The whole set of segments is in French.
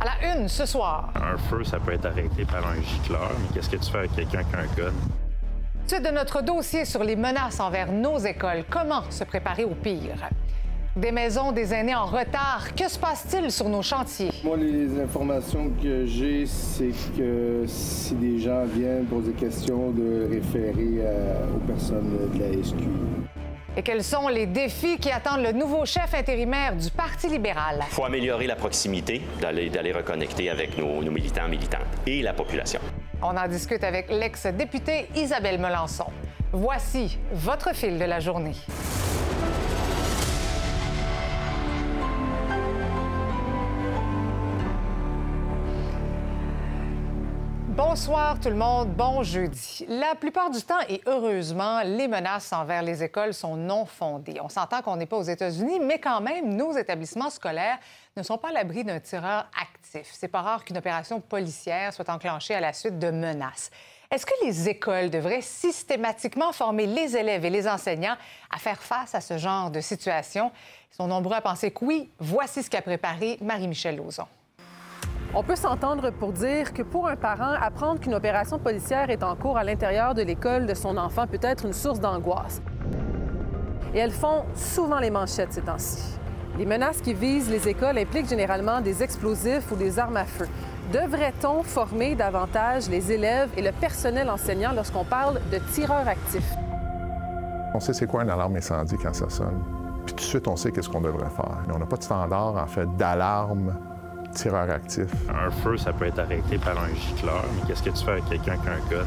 À la une ce soir. Un feu, ça peut être arrêté par un gicleur, mais qu'est-ce que tu fais avec quelqu'un qui a un gun? Suite de notre dossier sur les menaces envers nos écoles, comment se préparer au pire? Des maisons des aînés en retard, que se passe-t-il sur nos chantiers? Moi, les informations que j'ai, c'est que si des gens viennent pour des questions de référer à- aux personnes de la SQ. Et quels sont les défis qui attendent le nouveau chef intérimaire du Parti libéral? Il faut améliorer la proximité, d'aller, reconnecter avec nos, nos militants, militantes et la population. On en discute avec l'ex-députée Isabelle Melançon. Voici votre fil de la journée. Bonsoir tout le monde, bon jeudi. La plupart du temps et heureusement, les menaces envers les écoles sont non fondées. On s'entend qu'on n'est pas aux États-Unis, mais quand même, nos établissements scolaires ne sont pas à l'abri d'un tireur actif. C'est pas rare qu'une opération policière soit enclenchée à la suite de menaces. Est-ce que les écoles devraient systématiquement former les élèves et les enseignants à faire face à ce genre de situation? Ils sont nombreux à penser que oui. Voici ce qu'a préparé Marie-Michel Lauzon. On peut s'entendre pour dire que pour un parent, apprendre qu'une opération policière est en cours à l'intérieur de l'école de son enfant peut être une source d'angoisse. Et elles font souvent les manchettes ces temps-ci. Les menaces qui visent les écoles impliquent généralement des explosifs ou des armes à feu. Devrait-on former davantage les élèves et le personnel enseignant lorsqu'on parle de tireurs actifs? On sait c'est quoi une alarme incendie quand ça sonne. Puis tout de suite, on sait qu'est-ce qu'on devrait faire. Mais on n'a pas de standard, en fait, d'alarme Un feu, ça peut être arrêté par un gicleur, mais qu'est-ce que tu fais avec quelqu'un qui a un gun?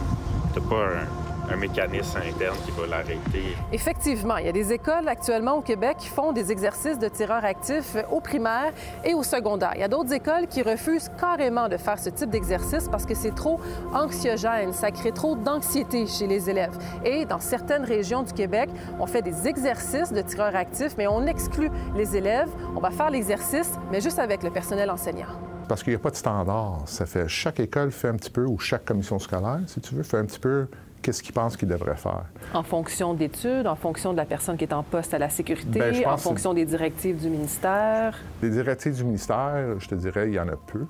T'as pas un, un mécanisme interne qui va l'arrêter. Effectivement, il y a des écoles actuellement au Québec qui font des exercices de tireurs actifs au primaire et au secondaire. Il y a d'autres écoles qui refusent carrément de faire ce type d'exercice parce que c'est trop anxiogène, ça crée trop d'anxiété chez les élèves. Et dans certaines régions du Québec, on fait des exercices de tireurs actifs, mais on exclut les élèves. On va faire l'exercice, mais juste avec le personnel enseignant. Parce qu'il n'y a pas de standard. Ça fait chaque école fait un petit peu, ou chaque commission scolaire, si tu veux, fait un petit peu qu'est-ce qu'ils pensent qu'ils devraient faire. En fonction d'études, en fonction de la personne qui est en poste à la sécurité, Ben, je pense en fonction des directives du ministère. Les directives du ministère, je te dirais, il y en a peu.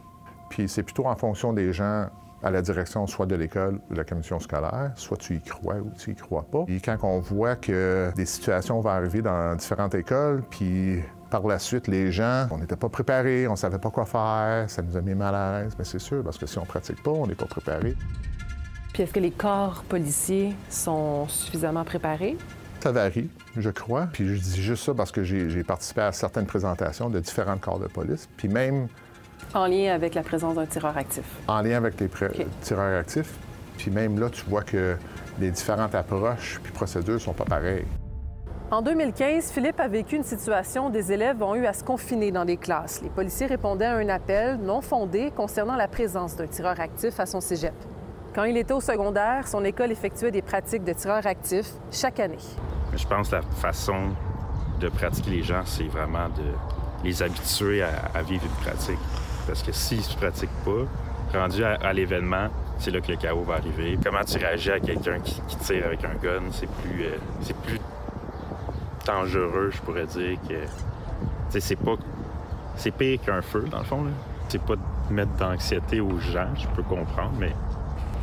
Puis c'est plutôt en fonction des gens à la direction, soit de l'école ou de la commission scolaire, soit tu y crois ou tu y crois pas. Et quand on voit que des situations vont arriver dans différentes écoles, puis par la suite, les gens, on n'était pas préparés, on savait pas quoi faire, ça nous a mis mal à l'aise. Mais c'est sûr, parce que si on pratique pas, on n'est pas préparé. Puis est-ce que les corps policiers sont suffisamment préparés? Ça varie, je crois. Puis je dis juste ça parce que j'ai participé à certaines présentations de différents corps de police. Puis même En lien avec la présence d'un tireur actif. en lien avec les tireurs actifs. Puis même là, tu vois que les différentes approches puis procédures sont pas pareilles. En 2015, Philippe a vécu une situation où des élèves ont eu à se confiner dans des classes. Les policiers répondaient à un appel non fondé concernant la présence d'un tireur actif à son cégep. Quand il était au secondaire, son école effectuait des pratiques de tireurs actifs chaque année. Je pense que la façon de pratiquer les gens, c'est vraiment de les habituer à, vivre une pratique. Parce que s'ils ne se pratiquent pas, rendu à, l'événement, c'est là que le chaos va arriver. Comment tu réagis à quelqu'un qui, tire avec un gun, c'est plus, euh, c'est plus dangereux, je pourrais dire, que... C'est pas... C'est pire qu'un feu, dans le fond. C'est pas de mettre d'anxiété aux gens, je peux comprendre, mais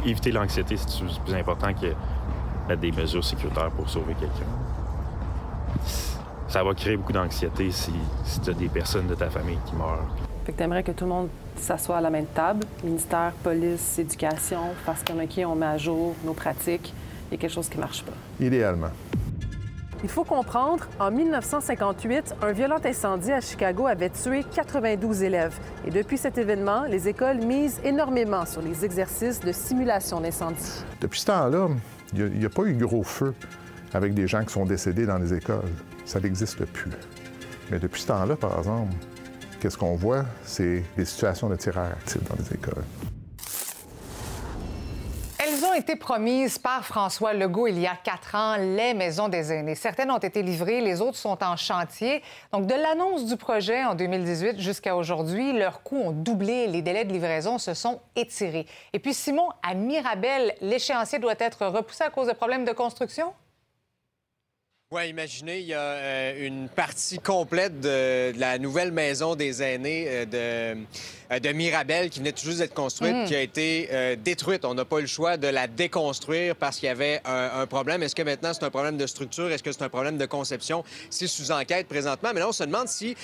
éviter l'anxiété, c'est plus important que mettre des mesures sécuritaires pour sauver quelqu'un. Ça va créer beaucoup d'anxiété si, si tu as des personnes de ta famille qui meurent. Fait que t'aimerais que tout le monde s'assoie à la même table, ministère, police, éducation, parce qu'on OK, on met à jour nos pratiques. Il y a quelque chose qui marche pas. Idéalement. Il faut comprendre, en 1958, un violent incendie à Chicago avait tué 92 élèves. Et depuis cet événement, les écoles misent énormément sur les exercices de simulation d'incendie. Depuis ce temps-là, il n'y a, pas eu gros feu avec des gens qui sont décédés dans les écoles. Ça n'existe plus. Mais depuis ce temps-là, par exemple, qu'est-ce qu'on voit? C'est des situations de tireurs actifs dans les écoles. Été promises par François Legault il y a quatre ans, les maisons des aînés. Certaines ont été livrées, les autres sont en chantier. Donc, de l'annonce du projet en 2018 jusqu'à aujourd'hui, leurs coûts ont doublé, les délais de livraison se sont étirés. Et puis, Simon, à Mirabel, l'échéancier doit être repoussé à cause de problèmes de construction? Oui, imaginez, il y a euh, une partie complète de, la nouvelle maison des aînés euh, de, euh, de Mirabel qui venait tout juste d'être construite, mm. qui a été détruite. On n'a pas eu le choix de la déconstruire parce qu'il y avait un, problème. Est-ce que maintenant c'est un problème de structure? Est-ce que c'est un problème de conception? C'est sous enquête présentement. Mais là, on se demande si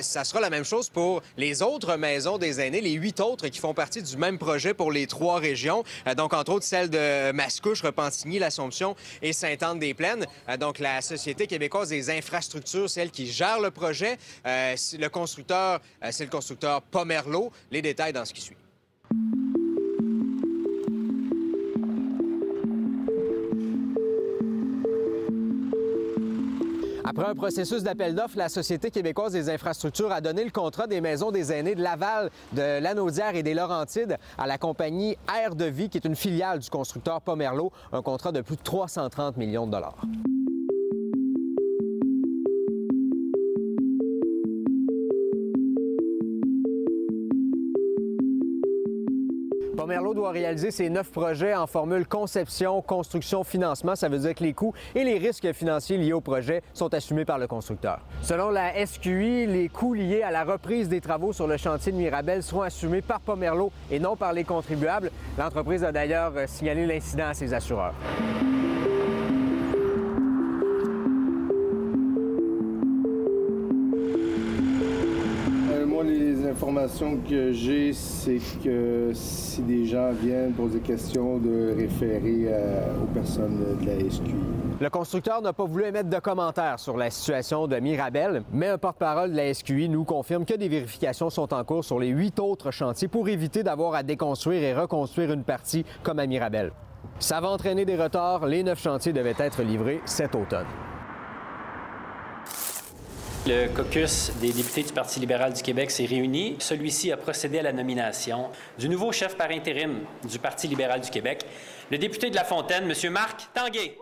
ça sera la même chose pour les autres maisons des aînés, les huit autres qui font partie du même projet pour les trois régions. donc, entre autres, celle de Mascouche, Repentigny, l'Assomption et Sainte-Anne-des-Plaines. donc, la Société québécoise des infrastructures, c'est elle qui gère le projet. Euh, le constructeur, euh, c'est le constructeur Pomerlo. Les détails dans ce qui suit. Après un processus d'appel d'offres, la Société québécoise des infrastructures a donné le contrat des maisons des aînés de Laval, de Lanaudière et des Laurentides à la compagnie Air de Vie, qui est une filiale du constructeur Pomerlo, un contrat de plus de 330 millions de dollars. Merlot doit réaliser ses neuf projets en formule conception, construction, financement. Ça veut dire que les coûts et les risques financiers liés au projet sont assumés par le constructeur. Selon la SQI, les coûts liés à la reprise des travaux sur le chantier de Mirabel seront assumés par Pomerlo et non par les contribuables. L'entreprise a d'ailleurs signalé l'incident à ses assureurs. Que j'ai, c'est que si des gens viennent poser des questions, de référer aux personnes de la SQI. Le constructeur n'a pas voulu émettre de commentaires sur la situation de Mirabel, mais un porte-parole de la SQI nous confirme que des vérifications sont en cours sur les huit autres chantiers pour éviter d'avoir à déconstruire et reconstruire une partie comme à Mirabel. Ça va entraîner des retards. Les neuf chantiers devaient être livrés cet automne. Le caucus des députés du Parti libéral du Québec s'est réuni. Celui-ci a procédé à la nomination du nouveau chef par intérim du Parti libéral du Québec, le député de La Fontaine, M. Marc Tanguay.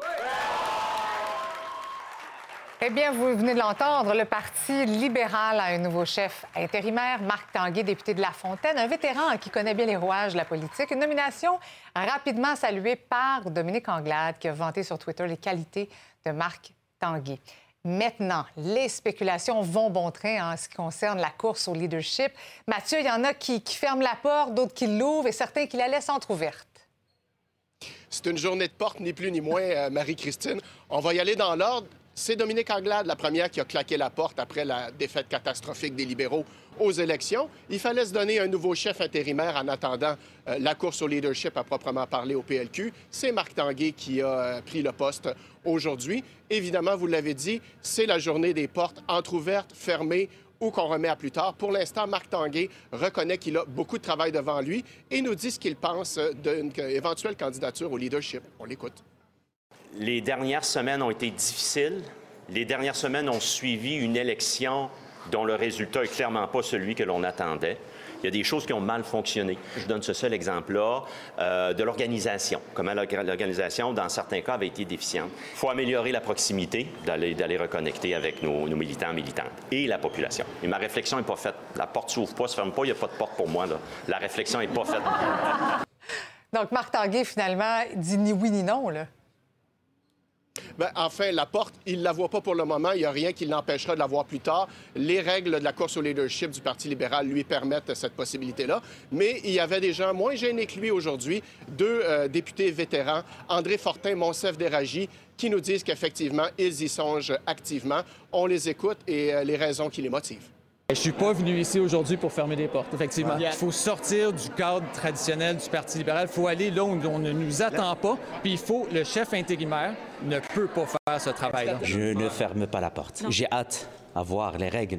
Eh bien, vous venez de l'entendre, le Parti libéral a un nouveau chef intérimaire, Marc Tanguay, député de La Fontaine, un vétéran qui connaît bien les rouages de la politique. Une nomination rapidement saluée par Dominique Anglade, qui a vanté sur Twitter les qualités de Marc Tanguay. Maintenant, les spéculations vont bon train en ce qui concerne la course au leadership. Mathieu, il y en a qui, ferment la porte, d'autres qui l'ouvrent et certains qui la laissent entr'ouverte. C'est une journée de porte, ni plus ni moins, euh, Marie-Christine. On va y aller dans l'ordre. C'est Dominique Anglade, la première, qui a claqué la porte après la défaite catastrophique des libéraux aux élections. Il fallait se donner un nouveau chef intérimaire en attendant euh, la course au leadership à proprement parler au PLQ. C'est Marc Tanguay qui a euh, pris le poste aujourd'hui. Évidemment, vous l'avez dit, c'est la journée des portes entrouvertes, fermées ou qu'on remet à plus tard. Pour l'instant, Marc Tanguay reconnaît qu'il a beaucoup de travail devant lui et nous dit ce qu'il pense d'une éventuelle candidature au leadership. On l'écoute. Les dernières semaines ont été difficiles. Les dernières semaines ont suivi une élection dont le résultat est clairement pas celui que l'on attendait. Il y a des choses qui ont mal fonctionné. Je donne ce seul exemple-là euh, de l'organisation. Comment l'organisation, dans certains cas, avait été déficiente. Il faut améliorer la proximité, d'aller reconnecter avec nos, militants militantes et la population. Et ma réflexion n'est pas faite. La porte s'ouvre pas, se ferme pas, il n'y a pas de porte pour moi. La réflexion n'est pas faite. Donc, Marc Tanguay, finalement, dit ni oui ni non, là. Bien, enfin, la porte, il ne la voit pas pour le moment. Il n'y a rien qui l'empêchera de la voir plus tard. Les règles de la course au leadership du Parti libéral lui permettent cette possibilité-là. Mais il y avait des gens moins gênés que lui aujourd'hui, deux euh, députés vétérans, André Fortin, Monsef Déragi, qui nous disent qu'effectivement, ils y songent activement. On les écoute et euh, les raisons qui les motivent. Je suis pas venu ici aujourd'hui pour fermer des portes, effectivement. Il faut sortir du cadre traditionnel du Parti libéral. Il faut aller là où on ne nous attend pas. Puis il faut, le chef intérimaire ne peut pas faire ce travail-là. Je ne ferme pas la porte. J'ai hâte à voir les règles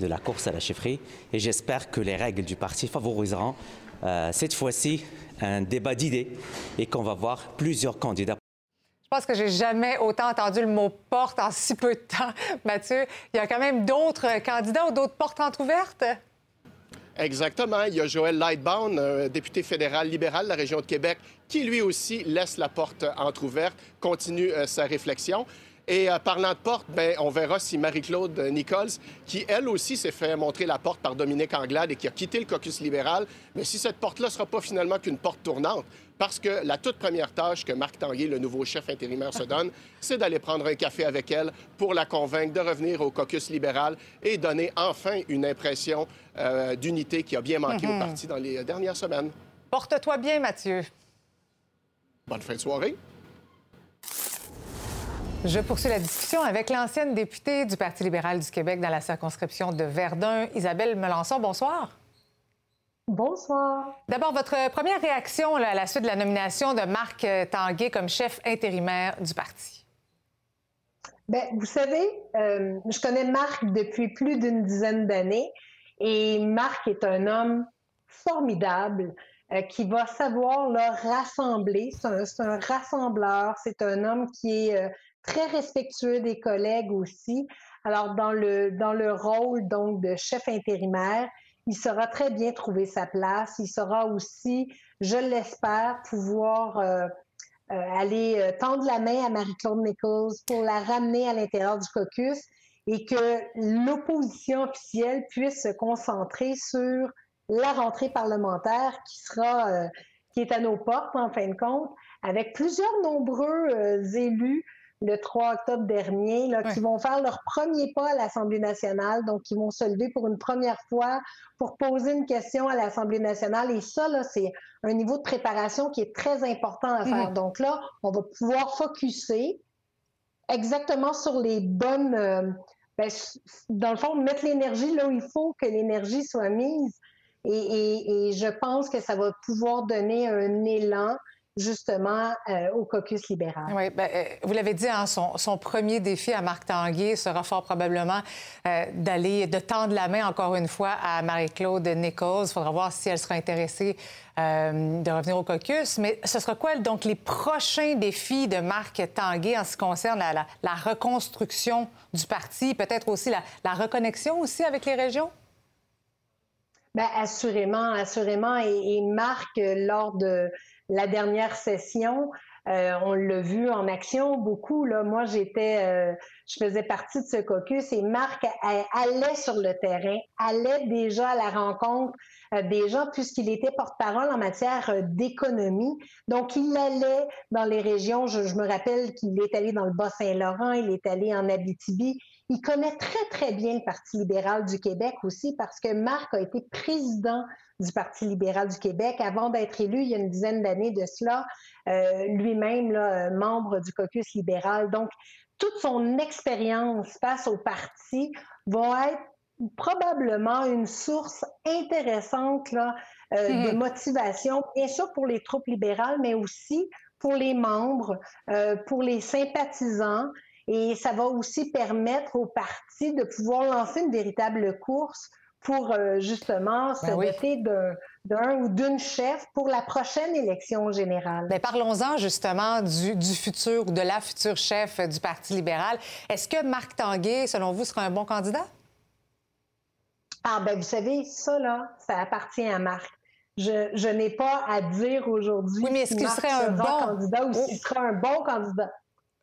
de la course à la chefferie et j'espère que les règles du parti favoriseront euh, cette fois-ci un débat d'idées et qu'on va voir plusieurs candidats pense que j'ai jamais autant entendu le mot porte en si peu de temps. Mathieu, il y a quand même d'autres candidats ou d'autres portes entrouvertes? Exactement. Il y a Joël Lightbound, député fédéral libéral de la région de Québec, qui lui aussi laisse la porte entr'ouverte, continue euh, sa réflexion. Et euh, parlant de porte, ben, on verra si Marie-Claude Nichols, qui elle aussi s'est fait montrer la porte par Dominique Anglade et qui a quitté le caucus libéral, mais si cette porte-là ne sera pas finalement qu'une porte tournante, parce que la toute première tâche que Marc Tanguay, le nouveau chef intérimaire, se donne, c'est d'aller prendre un café avec elle pour la convaincre de revenir au caucus libéral et donner enfin une impression euh, d'unité qui a bien manqué au Mhm. parti dans les dernières semaines. Porte-toi bien, Mathieu. Bonne fin de soirée. Je poursuis la discussion avec l'ancienne députée du Parti libéral du Québec dans la circonscription de Verdun, Isabelle Melançon. Bonsoir. Bonsoir. D'abord, votre première réaction là, à la suite de la nomination de Marc euh, Tanguay comme chef intérimaire du parti? Bien, vous savez, euh, je connais Marc depuis plus d'une dizaine d'années et Marc est un homme formidable euh, qui va savoir là, rassembler. C'est un, rassembleur, c'est un homme qui est euh, très respectueux des collègues aussi. Alors, dans le, dans le rôle donc de chef intérimaire, il saura très bien trouver sa place. Il saura aussi, je l'espère, pouvoir euh, euh, aller euh, tendre la main à Marie-Claude Nichols pour la ramener à l'intérieur du caucus et que l'opposition officielle puisse se concentrer sur la rentrée parlementaire qui sera qui est à nos portes en fin de compte, avec plusieurs nombreux élus le 3 octobre dernier, là, qui vont faire leur premier pas à l'Assemblée nationale, donc qui vont se lever pour une première fois pour poser une question à l'Assemblée nationale. Et ça, là, c'est un niveau de préparation qui est très important à faire. Mhm. Donc là, on va pouvoir focuser exactement sur les bonnes... euh, ben, dans le fond, mettre l'énergie là où il faut que l'énergie soit mise. Et, et- et je pense que ça va pouvoir donner un élan justement euh, au caucus libéral. Oui, ben, euh, vous l'avez dit, hein, son, son premier défi à Marc Tanguay sera fort probablement euh, d'aller, de tendre la main encore une fois à Marie-Claude Nichols. Il faudra voir si elle sera intéressée de revenir au caucus. Mais ce sera quoi, donc, les prochains défis de Marc Tanguay en ce qui concerne la, la- la reconstruction du parti, peut-être aussi la, la reconnexion aussi avec les régions? Ben, assurément, assurément. Et, et Marc, lors de la dernière session, euh, on l'a vu en action beaucoup. Moi, j'étais, euh, je faisais partie de ce caucus et Marc allait sur le terrain, allait déjà à la rencontre euh, des gens puisqu'il était porte-parole en matière d'économie. Donc, il allait dans les régions. Je me rappelle qu'il est allé dans le Bas-Saint-Laurent, il est allé en Abitibi. Il connaît très, très bien le Parti libéral du Québec aussi parce que Marc a été président du Parti libéral du Québec avant d'être élu il y a une dizaine d'années de cela, euh, lui-même là, membre du caucus libéral. Donc, toute son expérience face au parti va être probablement une source intéressante là, euh, Mhm. de motivation, bien sûr pour les troupes libérales, mais aussi pour les membres, euh, pour les sympathisants. Et ça va aussi permettre au parti de pouvoir lancer une véritable course pour euh, justement se Ben oui. doter d'un- d'un ou d'une chef pour la prochaine élection générale. Bien, parlons-en justement du, du futur ou de la future chef du Parti libéral. Est-ce que Marc Tanguay, selon vous, sera un bon candidat? Ah ben vous savez, ça là, ça appartient à Marc. Je, je n'ai pas à dire aujourd'hui Oui, mais est-ce si qu'il serait un bon- candidat ou s'il sera un bon candidat.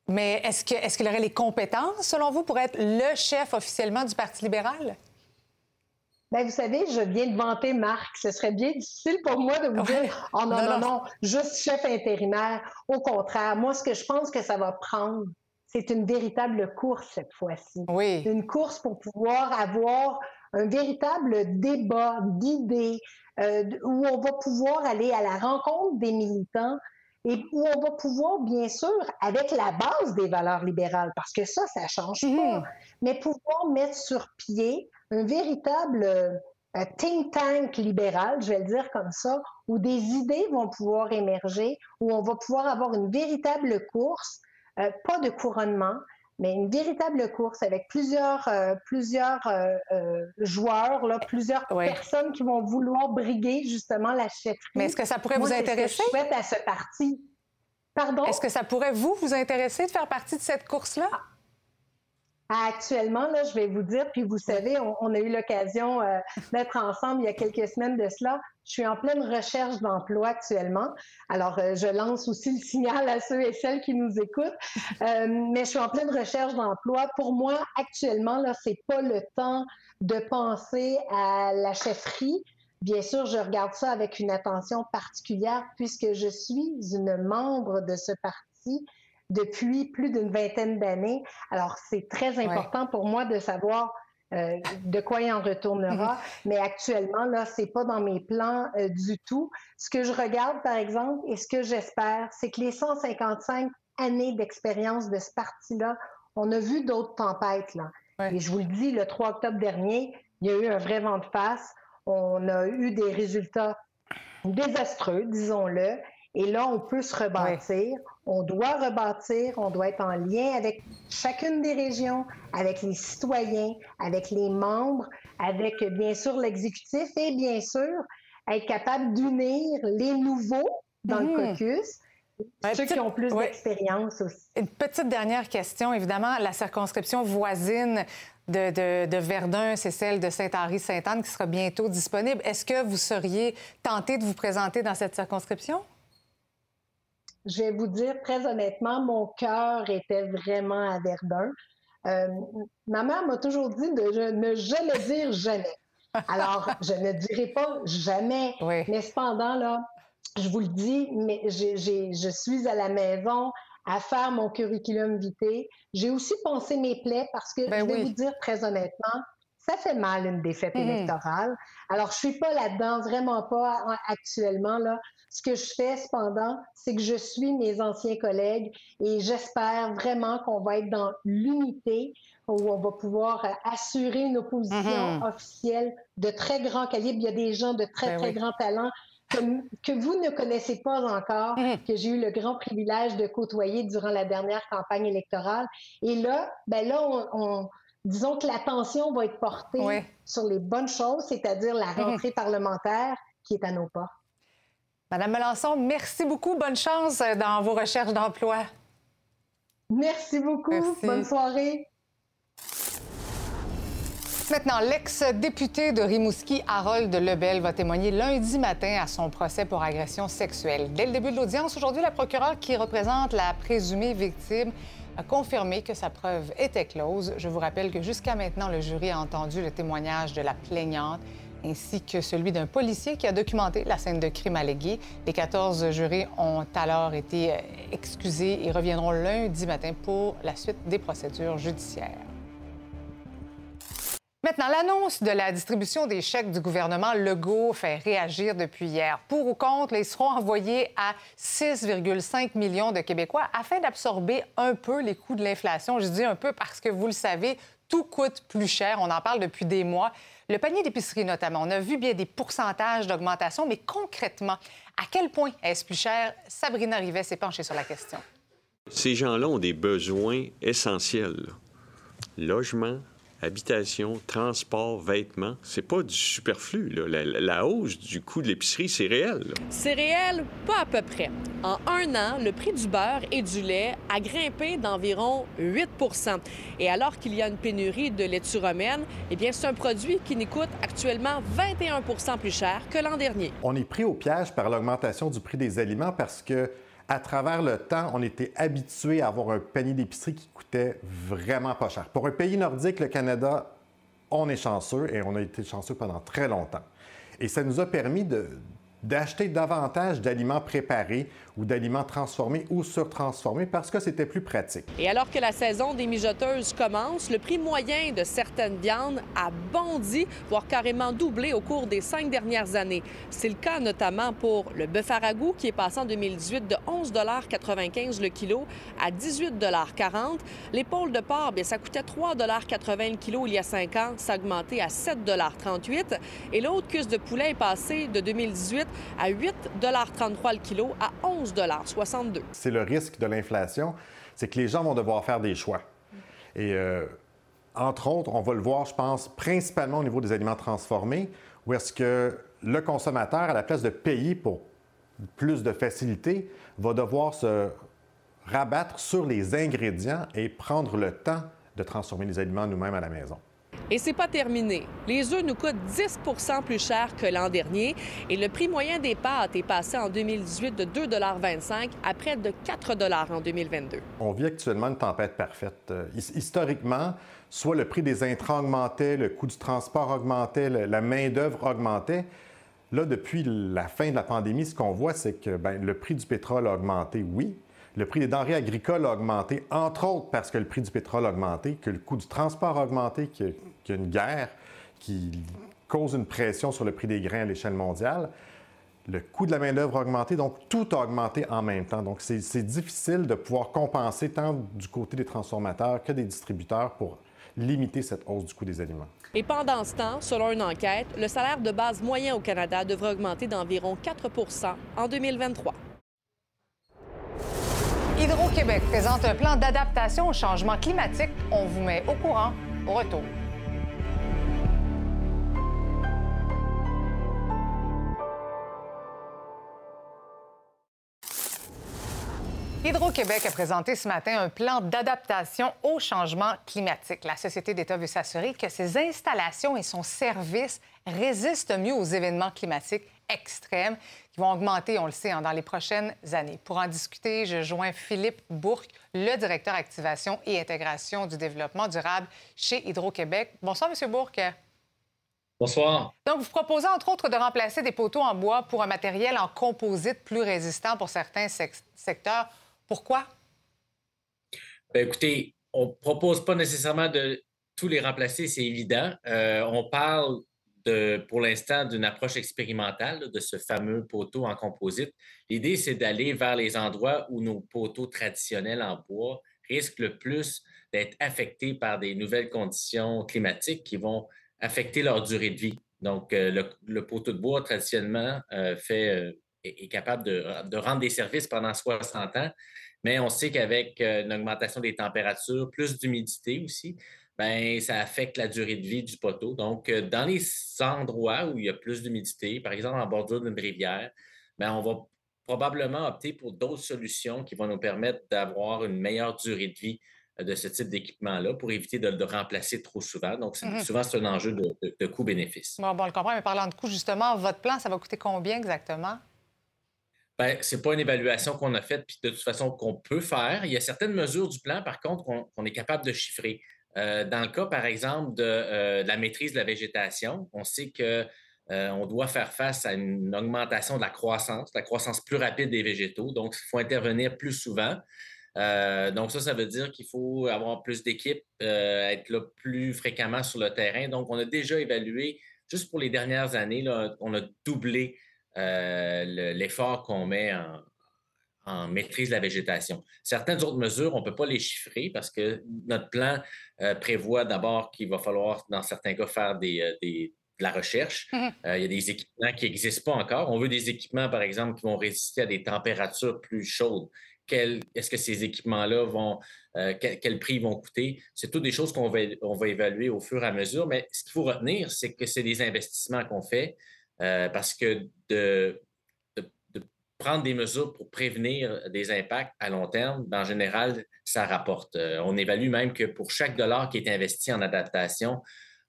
Mais est-ce que- est-ce qu'il aurait les compétences, selon vous, pour être le chef officiellement du Parti libéral? Ben, vous savez, je viens de vanter Marc. Ce serait bien difficile pour moi de vous Ouais. dire Oh non, non. non, juste chef intérimaire. Au contraire, moi, ce que je pense que ça va prendre, c'est une véritable course cette fois-ci. Oui. Une course pour pouvoir avoir un véritable débat d'idées euh, où on va pouvoir aller à la rencontre des militants et où on va pouvoir, bien sûr, avec la base des valeurs libérales, parce que ça, ça change pas, mais pouvoir mettre sur pied un véritable euh, think tank libéral, je vais le dire comme ça, où des idées vont pouvoir émerger, où on va pouvoir avoir une véritable course, euh, pas de couronnement, mais une véritable course avec plusieurs, euh, plusieurs euh, euh, joueurs, là, plusieurs Oui. personnes qui vont vouloir briguer justement la chefferie. Mais est-ce que ça pourrait Moi, vous c'est ce que intéresser? je souhaite à ce parti. Pardon? Est-ce que ça pourrait, vous, vous intéresser de faire partie de cette course-là? Actuellement, là, je vais vous dire, puis vous savez, on, a eu l'occasion euh, d'être ensemble il y a quelques semaines de cela. Je suis en pleine recherche d'emploi actuellement. Alors, euh, je lance aussi le signal à ceux et celles qui nous écoutent. Euh, mais je suis en pleine recherche d'emploi. Pour moi, actuellement, là, c'est pas le temps de penser à la chefferie. Bien sûr, je regarde ça avec une attention particulière puisque je suis une membre de ce parti depuis plus d'une vingtaine d'années. Alors, c'est très important pour moi de savoir euh, de quoi il en retournera. Mais actuellement, là, c'est pas dans mes plans euh, du tout. Ce que je regarde, par exemple, et ce que j'espère, c'est que les 155 années d'expérience de ce parti-là, on a vu d'autres tempêtes, là. Et je vous le dis, le 3 octobre dernier, il y a eu un vrai vent de face. On a eu des résultats désastreux, disons-le. Et là, on peut se rebâtir. On doit rebâtir. On doit être en lien avec chacune des régions, avec les citoyens, avec les membres, avec bien sûr l'exécutif et bien sûr être capable d'unir les nouveaux dans le mhm. caucus. ceux qui ont plus d'expérience aussi. Une petite dernière question. Évidemment, la circonscription voisine de, de, Verdun, c'est celle de Saint-Henri-Sainte-Anne qui sera bientôt disponible. Est-ce que vous seriez tenté de vous présenter dans cette circonscription? Je vais vous dire très honnêtement, mon cœur était vraiment à Verdun. Euh, ma mère m'a toujours dit de ne jamais dire jamais. Alors, je ne dirai pas jamais, mais cependant, là, je vous le dis, mais je suis à la maison à faire mon curriculum vitae. J'ai aussi pensé mes plaies parce que ben je vais vous dire très honnêtement, ça fait mal une défaite mmh électorale. Alors, je suis pas là-dedans, vraiment pas actuellement là. Ce que je fais cependant, c'est que je suis mes anciens collègues et j'espère vraiment qu'on va être dans l'unité où on va pouvoir euh, assurer une opposition mm-hmm. officielle de très grand calibre. Il y a des gens de très, ben très grand talent que, vous ne connaissez pas encore, mm-hmm. que j'ai eu le grand privilège de côtoyer durant la dernière campagne électorale. Et là, ben là, on, disons que l'attention va être portée sur les bonnes choses, c'est-à-dire la mm-hmm. rentrée parlementaire qui est à nos portes. Madame Melançon, merci beaucoup. Bonne chance euh, dans vos recherches d'emploi. Merci beaucoup. Bonne soirée. Maintenant, l'ex-député de Rimouski, Harold Lebel, va témoigner lundi matin à son procès pour agression sexuelle. Dès le début de l'audience, aujourd'hui, la procureure qui représente la présumée victime a confirmé que sa preuve était close. Je vous rappelle que jusqu'à maintenant, le jury a entendu le témoignage de la plaignante ainsi que celui d'un policier qui a documenté la scène de crime alléguée. Les 14 jurés ont alors été euh, excusés et reviendront lundi matin pour la suite des procédures judiciaires. Maintenant, l'annonce de la distribution des chèques du gouvernement Legault fait réagir depuis hier. Pour ou contre, ils seront envoyés à 6,5 millions de Québécois afin d'absorber un peu les coûts de l'inflation. Je dis un peu parce que, vous le savez, tout coûte plus cher. On en parle depuis des mois. Le panier d'épicerie notamment, on a vu bien des pourcentages d'augmentation, mais concrètement, à quel point est-ce plus cher? Sabrina Rivet s'est penchée sur la question. Ces gens-là ont des besoins essentiels. Logement, habitation, transport, vêtements, c'est pas du superflu. La, hausse du coût de l'épicerie, c'est réel. C'est réel, pas à peu près. En un an, le prix du beurre et du lait a grimpé d'environ 8% Et alors qu'il y a une pénurie de laitue romaine, eh bien, c'est un produit qui nous coûte actuellement 21% plus cher que l'an dernier. On est pris au piège par l'augmentation du prix des aliments parce que à travers le temps, on était habitué à avoir un panier d'épicerie qui coûtait vraiment pas cher. Pour un pays nordique, le Canada, on est chanceux et on a été chanceux pendant très longtemps. Et ça nous a permis d'acheter davantage d'aliments préparés ou d'aliments transformés ou surtransformés parce que c'était plus pratique. Et alors que la saison des mijoteuses commence, le prix moyen de certaines viandes a bondi, voire carrément doublé au cours des cinq dernières années. C'est le cas notamment pour le bœuf à ragoût qui est passé en 2018 de 11,95 le kilo à 18,40 L'épaule de porc, bien, ça coûtait 3,80 le kilo il y a cinq ans, ça a augmenté à 7,38 Et l'autre cuisse de poulet est passé de 2018 à 8,33 le kilo à 11,62 C'est le risque de l'inflation, c'est que les gens vont devoir faire des choix. Et euh, entre autres, on va le voir, je pense, principalement au niveau des aliments transformés, où est-ce que le consommateur, à la place de payer pour plus de facilité, va devoir se rabattre sur les ingrédients et prendre le temps de transformer les aliments nous-mêmes à la maison. Et c'est pas terminé. Les œufs nous coûtent 10% plus cher que l'an dernier et le prix moyen des pâtes est passé en 2018 de 2,25 à près de 4 en 2022. On vit actuellement une tempête parfaite. Euh, historiquement, soit le prix des intrants augmentait, le coût du transport augmentait, la main-d'œuvre augmentait. Là, depuis la fin de la pandémie, ce qu'on voit, c'est que ben, le prix du pétrole a augmenté, oui, le prix des denrées agricoles a augmenté, entre autres parce que le prix du pétrole a augmenté, que le coût du transport a augmenté, qu'il y a une guerre qui cause une pression sur le prix des grains à l'échelle mondiale. Le coût de la main-d'œuvre a augmenté, donc tout a augmenté en même temps. Donc, c'est difficile de pouvoir compenser tant du côté des transformateurs que des distributeurs pour limiter cette hausse du coût des aliments. Et pendant ce temps, selon une enquête, le salaire de base moyen au Canada devrait augmenter d'environ 4% en 2023. Hydro-Québec présente un plan d'adaptation au changement climatique. On vous met au courant au retour. Hydro-Québec a présenté ce matin un plan d'adaptation au changement climatique. La Société d'État veut s'assurer que ses installations et son service résistent mieux aux événements climatiques extrêmes qui vont augmenter, on le sait, hein, dans les prochaines années. Pour en discuter, je joins Philippe Bourque, le directeur activation et intégration du développement durable chez Hydro-Québec. Bonsoir, Monsieur Bourque. Bonsoir. Donc, vous proposez entre autres de remplacer des poteaux en bois pour un matériel en composite plus résistant pour certains secteurs. Pourquoi? Bien, écoutez, on ne propose pas nécessairement de tous les remplacer, c'est évident. Euh, on parle pour l'instant d'une approche expérimentale de ce fameux poteau en composite. L'idée, c'est d'aller vers les endroits où nos poteaux traditionnels en bois risquent le plus d'être affectés par des nouvelles conditions climatiques qui vont affecter leur durée de vie. Donc, euh, le, poteau de bois, traditionnellement, euh, fait, euh, est, capable de, de, rendre des services pendant 60 ans, mais on sait qu'avec une augmentation des températures, plus d'humidité aussi, ben, ça affecte la durée de vie du poteau. Donc, euh, dans les endroits où il y a plus d'humidité, par exemple en bordure d'une rivière, ben, on va probablement opter pour d'autres solutions qui vont nous permettre d'avoir une meilleure durée de vie euh, de ce type d'équipement-là pour éviter de le remplacer trop souvent. Donc, mmh souvent, c'est un enjeu de, coût-bénéfice. Bon, bon, on le comprend, mais parlant de coût, justement, votre plan, ça va coûter combien exactement? Bien, ce n'est pas une évaluation qu'on a faite, puis de toute façon, qu'on peut faire. Il y a certaines mesures du plan, par contre, qu'on est capable de chiffrer. Euh, dans le cas, par exemple, euh, de, la maîtrise de la végétation, on sait qu'on euh, doit faire face à une augmentation de la croissance, la croissance plus rapide des végétaux. Donc, il faut intervenir plus souvent. donc, ça, ça veut dire qu'il faut avoir plus d'équipes, être là plus fréquemment sur le terrain. Donc, on a déjà évalué, juste pour les dernières années, on a doublé l'effort qu'on met en, en maîtrise de la végétation. Certaines autres mesures, on ne peut pas les chiffrer parce que notre plan euh, prévoit d'abord qu'il va falloir, dans certains cas, faire des, euh, de la recherche. Mm-hmm. Euh, il y a des équipements qui n'existent pas encore. On veut des équipements, par exemple, qui vont résister à des températures plus chaudes. Est-ce que ces équipements-là vont, quel, prix vont coûter? C'est toutes des choses qu'on va, on va évaluer au fur et à mesure. Mais ce qu'il faut retenir, c'est que c'est des investissements qu'on fait parce que de, prendre des mesures pour prévenir des impacts à long terme, ben, en général, ça rapporte. Euh, on évalue même que pour chaque dollar qui est investi en adaptation,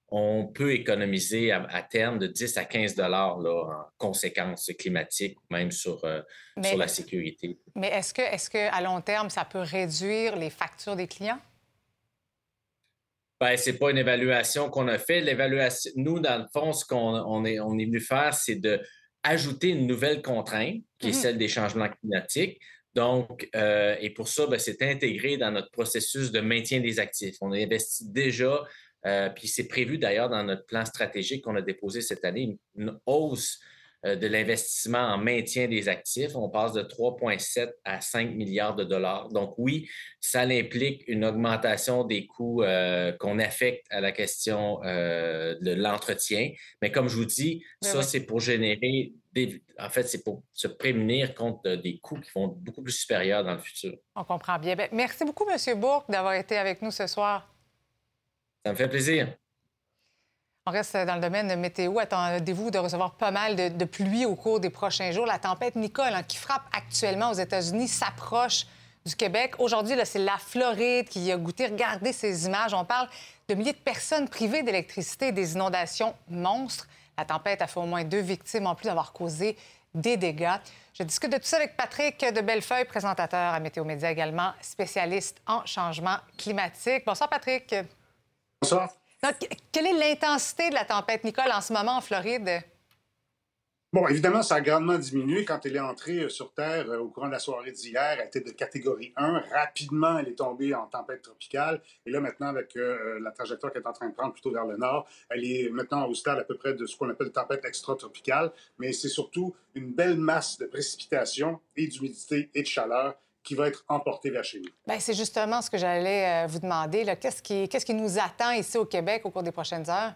on peut économiser à, terme de 10 à 15 dollars en conséquences climatiques ou même sur, euh, sur la sécurité. Mais est-ce que, est qu'à long terme, ça peut réduire les factures des clients? Ben, ce n'est pas une évaluation qu'on a fait. L'évaluation, nous, dans le fond, ce qu'on on est, on est venu faire, c'est de ajouter une nouvelle contrainte, qui est mmh celle des changements climatiques. Donc, euh, et pour ça, ben, c'est intégré dans notre processus de maintien des actifs. On a investi déjà, euh, puis c'est prévu d'ailleurs dans notre plan stratégique qu'on a déposé cette année, une hausse de l'investissement en maintien des actifs. On passe de 3,7 à 5 milliards de dollars. Donc oui, ça implique une augmentation des coûts euh, qu'on affecte à la question euh, de l'entretien. Mais comme je vous dis, ça, c'est pour générer des... En fait, c'est pour se prémunir contre des coûts qui vont beaucoup plus supérieurs dans le futur. On comprend bien. Ben, merci beaucoup, M. Bourque, d'avoir été avec nous ce soir. Ça me fait plaisir. On reste dans le domaine météo. Attendez-vous de recevoir pas mal de, pluie au cours des prochains jours. La tempête Nicole, hein, qui frappe actuellement aux États-Unis, s'approche du Québec. Aujourd'hui, c'est la Floride qui a goûté. Regardez ces images. On parle de milliers de personnes privées d'électricité des inondations monstres. La tempête a fait au moins deux victimes, en plus d'avoir causé des dégâts. Je discute de tout ça avec Patrick de Bellefeuille, présentateur à Météo Média également, spécialiste en changement climatique. Bonsoir, Patrick. Bonsoir. Quelle est l'intensité de la tempête Nicole en ce moment en Floride? Bon, évidemment, ça a grandement diminué quand elle est entrée euh, sur Terre euh, au courant de la soirée d'hier. Elle était de catégorie 1. Rapidement, elle est tombée en tempête tropicale. Et là, maintenant, avec euh, la trajectoire qu'elle est en train de prendre plutôt vers le nord, elle est maintenant au stade à peu près de ce qu'on appelle tempête extra-tropicale. Mais c'est surtout une belle masse de précipitations et d'humidité et de chaleur qui va être emportée vers chez nous. Bien, c'est justement ce que j'allais vous demander. Qu'est-ce qui, qu'est-ce qui nous attend ici au Québec au cours des prochaines heures?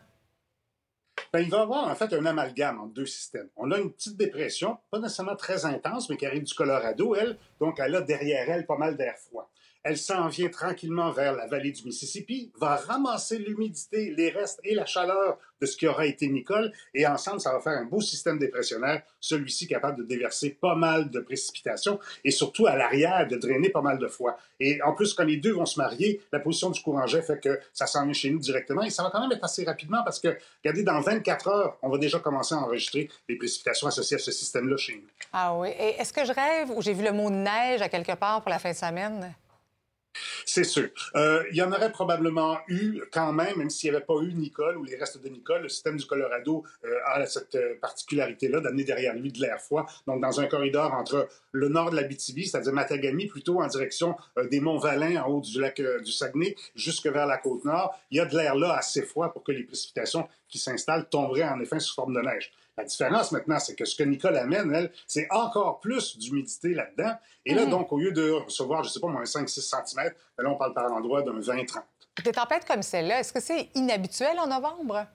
Ben, il va y avoir en fait un amalgame entre deux systèmes. On a une petite dépression, pas nécessairement très intense, mais qui arrive du Colorado, elle, donc elle a derrière elle pas mal d'air froid elle s'en vient tranquillement vers la vallée du Mississippi, va ramasser l'humidité, les restes et la chaleur de ce qui aura été Nicole, et ensemble, ça va faire un beau système dépressionnaire, celui-ci capable de déverser pas mal de précipitations, et surtout à l'arrière, de drainer pas mal de froid. Et en plus, quand les deux vont se marier, la position du courant jet fait que ça s'en vient chez nous directement, et ça va quand même être assez rapidement, parce que, regardez, dans 24 heures, on va déjà commencer à enregistrer les précipitations associées à ce système-là chez nous. Ah oui. Et est-ce que je rêve ou j'ai vu le mot neige à quelque part pour la fin de semaine? C'est sûr. Euh, il y en aurait probablement eu quand même, même s'il n'y avait pas eu Nicole ou les restes de Nicole. Le système du Colorado euh, a cette euh, particularité-là d'amener derrière lui de l'air froid. Donc, dans un corridor entre le nord de la BTV, c'est-à-dire Matagami, plutôt en direction des monts Valin, en haut du lac du Saguenay, jusque vers la côte nord, il y a de l'air là assez froid pour que les précipitations qui s'installent tomberaient en effet sous forme de neige. La différence maintenant, c'est que ce que Nicole amène, elle, c'est encore plus d'humidité là-dedans. Et là, mhm. donc, au lieu de recevoir, je ne sais pas, moins 5-6 cm, là, on parle par endroit d'un 20-30. Des tempêtes comme celle-là, est-ce que c'est inhabituel en novembre?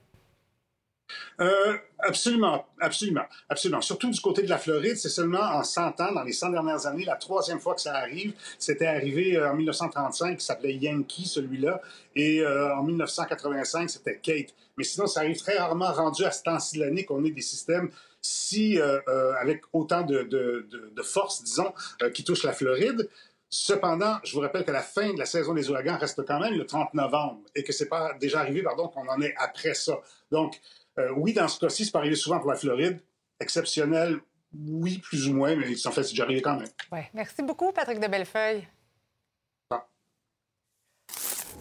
Euh, absolument, absolument, absolument. Surtout du côté de la Floride, c'est seulement en 100 ans, dans les 100 dernières années, la troisième fois que ça arrive. C'était arrivé euh, en 1935, qui s'appelait Yankee, celui-là, et euh, en 1985, c'était Kate. Mais sinon, ça arrive très rarement rendu à ce temps-ci de l'année qu'on ait des systèmes si, avec autant de, de, force, disons, qui touchent la Floride. Cependant, je vous rappelle que la fin de la saison des ouragans reste quand même le 30 novembre et que c'est pas déjà arrivé, pardon, qu'on en est après ça. Donc, euh, oui, dans ce cas-ci, c'est pas arrivé souvent pour la Floride. Exceptionnel, oui, plus ou moins, mais en fait, c'est déjà arrivé quand même. Ouais. Merci beaucoup, Patrick de Bellefeuille. Ah.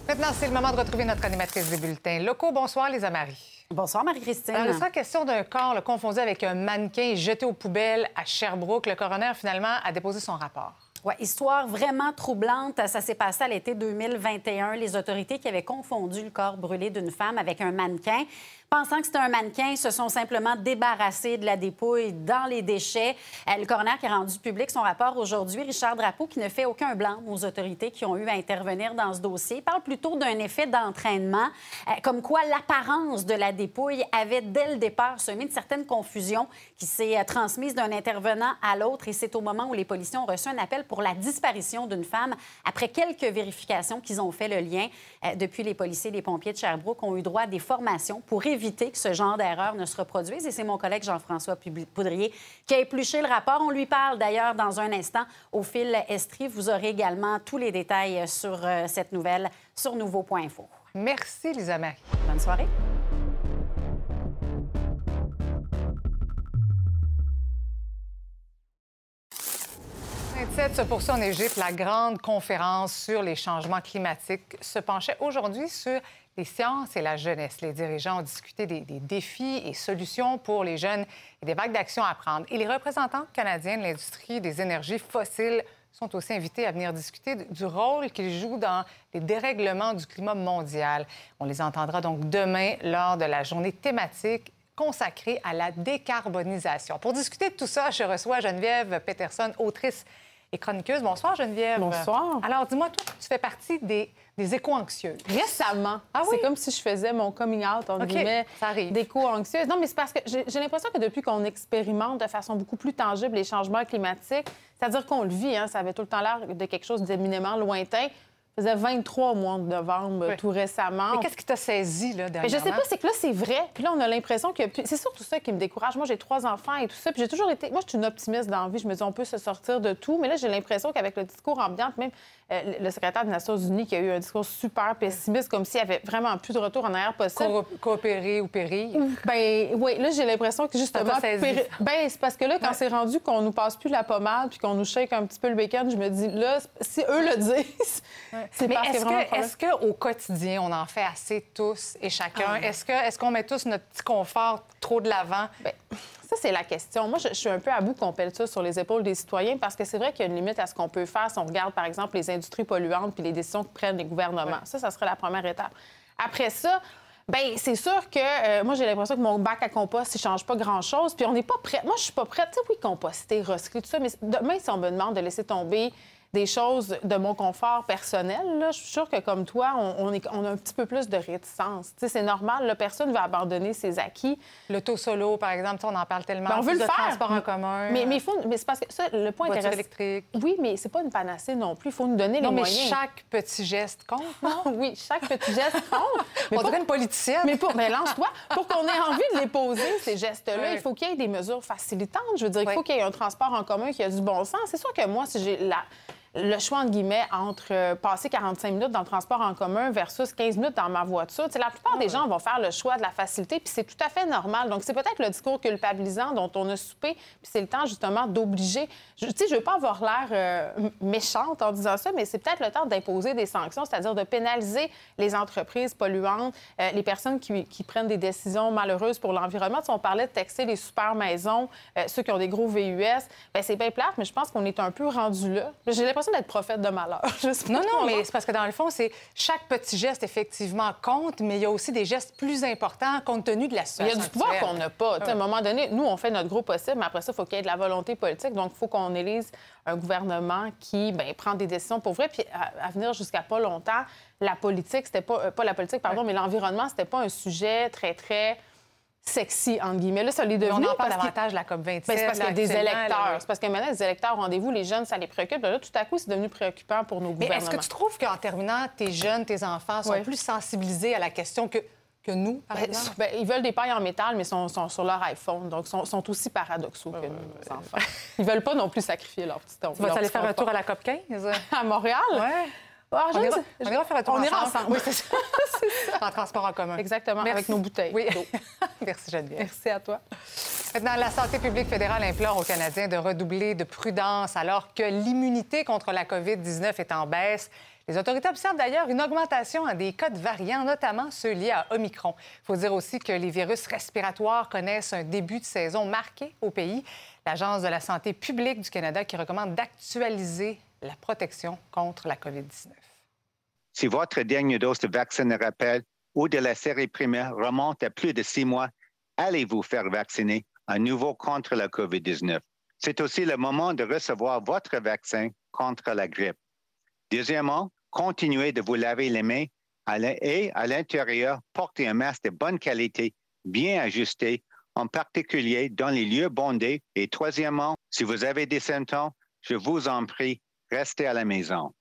Maintenant, c'est le moment de retrouver notre animatrice des bulletins locaux. Bonsoir, Lisa Marie. Bonsoir, Marie-Christine. Il sera question d'un corps confondu avec un mannequin jeté aux poubelles à Sherbrooke. Le coroner, finalement, a déposé son rapport. Oui, histoire vraiment troublante. Ça s'est passé à l'été 2021. Les autorités qui avaient confondu le corps brûlé d'une femme avec un mannequin Pensant que c'était un mannequin, se sont simplement débarrassés de la dépouille dans les déchets. Euh, le coroner qui a rendu public son rapport aujourd'hui, Richard Drapeau, qui ne fait aucun blanc aux autorités qui ont eu à intervenir dans ce dossier, parle plutôt d'un effet d'entraînement, euh, comme quoi l'apparence de la dépouille avait dès le départ semé une certaine confusion qui s'est euh, transmise d'un intervenant à l'autre. Et c'est au moment où les policiers ont reçu un appel pour la disparition d'une femme, après quelques vérifications qu'ils ont fait le lien. Depuis, les policiers et les pompiers de Sherbrooke ont eu droit à des formations pour éviter éviter que ce genre d'erreur ne se reproduise. Et c'est mon collègue Jean-François Poudrier qui a épluché le rapport. On lui parle d'ailleurs dans un instant au fil Estrie. Vous aurez également tous les détails sur euh, cette nouvelle sur nouveau.info. Merci, Lisa Marie. Bonne soirée. se poursuit en Égypte. La grande conférence sur les changements climatiques se penchait aujourd'hui sur les sciences et la jeunesse. Les dirigeants ont discuté des, défis et solutions pour les jeunes et des vagues d'action à prendre. Et les représentants canadiens de l'industrie des énergies fossiles sont aussi invités à venir discuter du rôle qu'ils jouent dans les dérèglements du climat mondial. On les entendra donc demain lors de la journée thématique consacrée à la décarbonisation. Pour discuter de tout ça, je reçois Geneviève Peterson, autrice et chroniqueuse. Bonsoir, Geneviève. Bonsoir. Alors, dis-moi, toi, tu fais partie des, des éco-anxieuses. Récemment. Ah oui? C'est comme si je faisais mon coming out, entre guillemets, d'éco-anxieuse. Non, mais c'est parce que j'ai l'impression que depuis qu'on expérimente de façon beaucoup plus tangible les changements climatiques, c'est-à-dire qu'on le vit, hein, ça avait tout le temps l'air de quelque chose d'éminemment lointain, faisait 23 au mois de novembre tout récemment. Mais qu'est-ce qui t'a saisi, là, Mais je sais pas, c'est que là, c'est vrai. Puis là, on a l'impression que. C'est surtout ça qui me décourage. Moi, j'ai trois enfants et tout ça. Puis j'ai toujours été. Moi, je suis une optimiste dans la vie. Je me dis, on peut se sortir de tout. Mais là, j'ai l'impression qu'avec le discours ambiant, même euh, le secrétaire des Nations Unies qui a eu un discours super pessimiste, comme s'il n'y avait vraiment plus de retour en arrière possible. coopérer ou périr. Ben oui, là, j'ai l'impression que justement. Péri... Ben, c'est parce que là, quand c'est rendu qu'on nous passe plus la pommade puis qu'on nous shake un petit peu le bacon, je me dis, là, si eux le disent, c'est est-ce que, est-ce qu'au quotidien, on en fait assez tous et chacun? Ah. Est-ce, que, est-ce qu'on met tous notre petit confort trop de l'avant? Ben, ça, c'est la question. Moi, je, suis un peu à bout qu'on pèle ça sur les épaules des citoyens parce que c'est vrai qu'il y a une limite à ce qu'on peut faire si on regarde, par exemple, les industries polluantes puis les décisions que prennent les gouvernements. Ça, ça serait la première étape. Après ça, Bien, c'est sûr que euh, moi, j'ai l'impression que mon bac à compost, il change pas grand-chose. Puis on n'est pas prêt. Moi, je suis pas prête. Tu sais, oui, composter, recycler, tout ça. Mais demain, si on me demande de laisser tomber des choses de mon confort personnel, là, je suis sûre que comme toi, on, est, on a un petit peu plus de réticence. C'est normal, là, personne ne va abandonner ses acquis. L'auto solo, par exemple, on en parle tellement. Ben, on veut le faire. transport en commun. Mais, mais, faut, mais c'est parce que ça, le point intéressant. électrique. Oui, mais c'est pas une panacée non plus. Il faut nous donner non, les mais moyens. chaque petit geste compte, non? oui, chaque petit geste compte. mais on pour... dirait une politicienne. Mais pour, mais lance-toi. Pour qu'on ait envie de les poser, ces gestes-là, Oui. il faut qu'il y ait des mesures facilitantes. Je veux dire, il faut qu'il y ait un transport en commun qui a du bon sens. C'est sûr que moi, si j'ai la le choix, entre guillemets, entre euh, passer 45 minutes dans le transport en commun versus 15 minutes dans ma voiture. Tu sais, la plupart des gens vont faire le choix de la facilité, puis c'est tout à fait normal. Donc, c'est peut-être le discours culpabilisant dont on a soupé, puis c'est le temps, justement, d'obliger. Je- Tu sais, je veux pas avoir l'air euh, méchante en disant ça, mais c'est peut-être le temps d'imposer des sanctions, c'est-à-dire de pénaliser les entreprises polluantes, euh, les personnes qui, qui prennent des décisions malheureuses pour l'environnement. Sais, on parlait de taxer les super maisons, euh, ceux qui ont des gros VUS. Bien, c'est bien plate, mais je pense qu'on est un peu rendu là. J'ai l'impression d'être prophète de malheur. Non, non, mais c'est parce que dans le fond, c'est chaque petit geste, effectivement, compte, mais il y a aussi des gestes plus importants compte tenu de la Il y situation. a du pouvoir qu'on n'a pas. À un moment donné, nous, on fait notre gros possible, mais après ça, il faut qu'il y ait de la volonté politique. Donc, il faut qu'on élise un gouvernement qui ben, prend des décisions pour vrai. Puis, à, à venir jusqu'à pas longtemps, la politique, c'était pas, euh, pas la politique, pardon, mais l'environnement, c'était pas un sujet très, très sexy, entre guillemets. Là, ça l'est devenu. on en parle davantage de la COP27. Ben, c'est parce qu'il y a des électeurs. C'est parce que maintenant, les électeurs au rendez-vous, les jeunes, ça les préoccupe. Là, tout à coup, c'est devenu préoccupant pour nos Mais gouvernements. est-ce que tu trouves qu'en terminant, tes jeunes, tes enfants sont Oui. plus sensibilisés à la question que, que nous, par Ben, exemple? ben, ils veulent des pailles en métal, mais sont, sont sur leur iPhone. Donc, sont, sont aussi paradoxaux que nous, nos enfants. Ils veulent pas non plus sacrifier leur petit Tu vas aller faire un tour à la COP 15? À Montréal? Ouais. Je on, ira, on ira faire un tour On ensemble. ensemble. Oui, c'est ça. en transport en commun. Exactement, Merci. avec nos bouteilles. Oui. d'eau. Merci, Geneviève. Merci à toi. Maintenant, la santé publique fédérale implore aux Canadiens de redoubler de prudence alors que l'immunité contre la COVID-19 est en baisse. Les autorités observent d'ailleurs une augmentation des cas de variants, notamment ceux liés à Omicron. Il faut dire aussi que les virus respiratoires connaissent un début de saison marqué au pays. L'Agence de la santé publique du Canada qui recommande d'actualiser la protection contre la COVID-19. Si votre dernière dose de vaccin de rappel ou de la série primaire remonte à plus de six mois, allez vous faire vacciner à nouveau contre la COVID-19. C'est aussi le moment de recevoir votre vaccin contre la grippe. Deuxièmement, continuez de vous laver les mains et à l'intérieur, portez un masque de bonne qualité, bien ajusté, en particulier dans les lieux bondés. Et troisièmement, si vous avez des symptômes, je vous en prie, restez à la maison.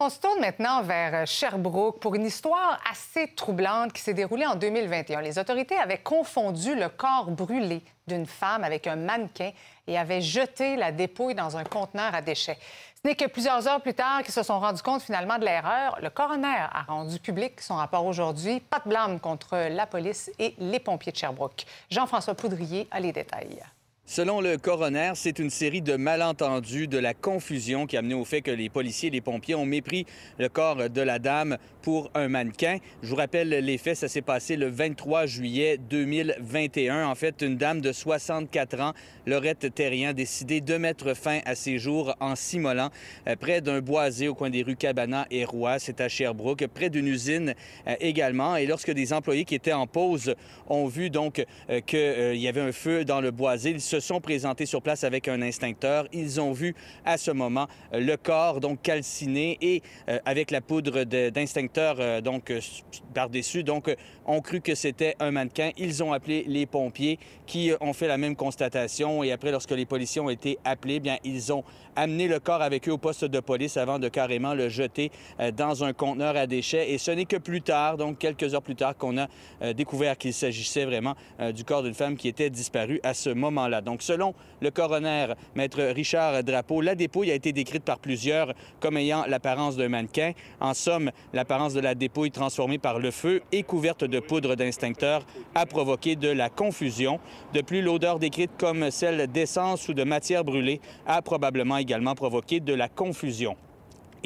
On se tourne maintenant vers euh, Sherbrooke pour une histoire assez troublante qui s'est déroulée en 2021. Les autorités avaient confondu le corps brûlé d'une femme avec un mannequin et avaient jeté la dépouille dans un conteneur à déchets. Ce n'est que plusieurs heures plus tard qu'ils se sont rendus compte finalement de l'erreur. Le coroner a rendu public son rapport aujourd'hui. Pas de blâme contre la police et les pompiers de Sherbrooke. Jean-François Poudrier a les détails. Selon le coroner, c'est une série de malentendus, de la confusion qui a amené au fait que les policiers et les pompiers ont mépris le corps de la dame pour un mannequin. Je vous rappelle les faits, ça s'est passé le 23 juillet 2021. En fait, une dame de 64 ans, Laurette Terrien, a décidé de mettre fin à ses jours en s'immolant euh, près d'un boisé au coin des rues Cabana et Roy. C'est à Sherbrooke, près d'une usine euh, également. Et lorsque des employés qui étaient en pause ont vu donc euh, qu'il y avait un feu dans le boisé, se sont présentés sur place avec un instincteur. Ils ont vu à ce moment le corps donc calciné et avec la poudre d'instincteur donc par-dessus. Donc, ont cru que c'était un mannequin. Ils ont appelé les pompiers qui ont fait la même constatation et après, lorsque les policiers ont été appelés, bien, ils ont amené le corps avec eux au poste de police avant de carrément le jeter euh, dans un conteneur à déchets. Et ce n'est que plus tard, donc quelques heures plus tard, qu'on a euh, découvert qu'il s'agissait vraiment euh, du corps d'une femme qui était disparue à ce moment-là. Donc, selon le coroner, maître Richard Drapeau, la dépouille a été décrite par plusieurs comme ayant l'apparence d'un mannequin. En somme, l'apparence de la dépouille transformée par le feu et couverte de poudre d'instincteur a provoqué de la confusion. De plus, l'odeur décrite comme celle d'essence ou de matière brûlée a probablement également provoqué de la confusion.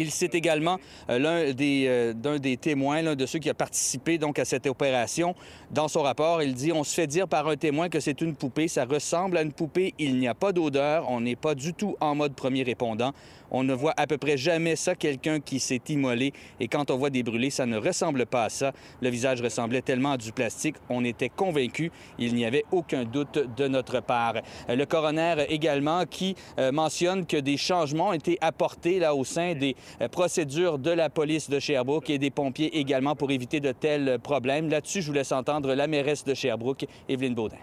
Il cite également euh, l'un des, euh, des témoins, l'un de ceux qui a participé donc à cette opération. Dans son rapport, il dit on se fait dire par un témoin que c'est une poupée, ça ressemble à une poupée, il n'y a pas d'odeur, on n'est pas du tout en mode premier répondant. On ne voit à peu près jamais ça, quelqu'un qui s'est immolé. Et quand on voit des brûlés, ça ne ressemble pas à ça. Le visage ressemblait tellement à du plastique, on était convaincu. Il n'y avait aucun doute de notre part. Le coroner également qui euh, mentionne que des changements ont été apportés là au sein des euh, procédures de la police de Sherbrooke et des pompiers également pour éviter de tels problèmes. Là-dessus, je vous laisse entendre la mairesse de Sherbrooke, Evelyne Baudin.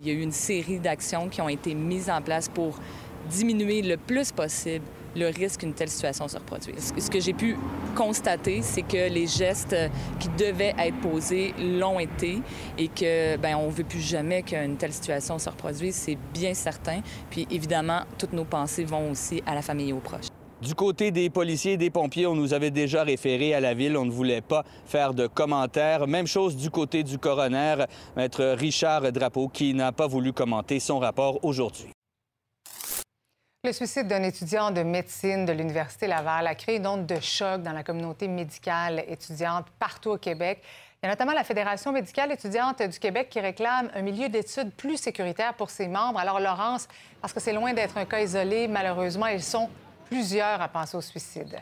Il y a eu une série d'actions qui ont été mises en place pour diminuer le plus possible le risque qu'une telle situation se reproduise. Ce que j'ai pu constater, c'est que les gestes qui devaient être posés l'ont été et que ben on veut plus jamais qu'une telle situation se reproduise, c'est bien certain. Puis évidemment, toutes nos pensées vont aussi à la famille et aux proches. Du côté des policiers et des pompiers, on nous avait déjà référé à la ville. On ne voulait pas faire de commentaires. Même chose du côté du coroner, maître Richard Drapeau, qui n'a pas voulu commenter son rapport aujourd'hui. Le suicide d'un étudiant de médecine de l'Université Laval a créé une onde de choc dans la communauté médicale étudiante partout au Québec. Il y a notamment la Fédération médicale étudiante du Québec qui réclame un milieu d'études plus sécuritaire pour ses membres. Alors, Laurence, parce que c'est loin d'être un cas isolé, malheureusement, ils sont plusieurs à penser au suicide.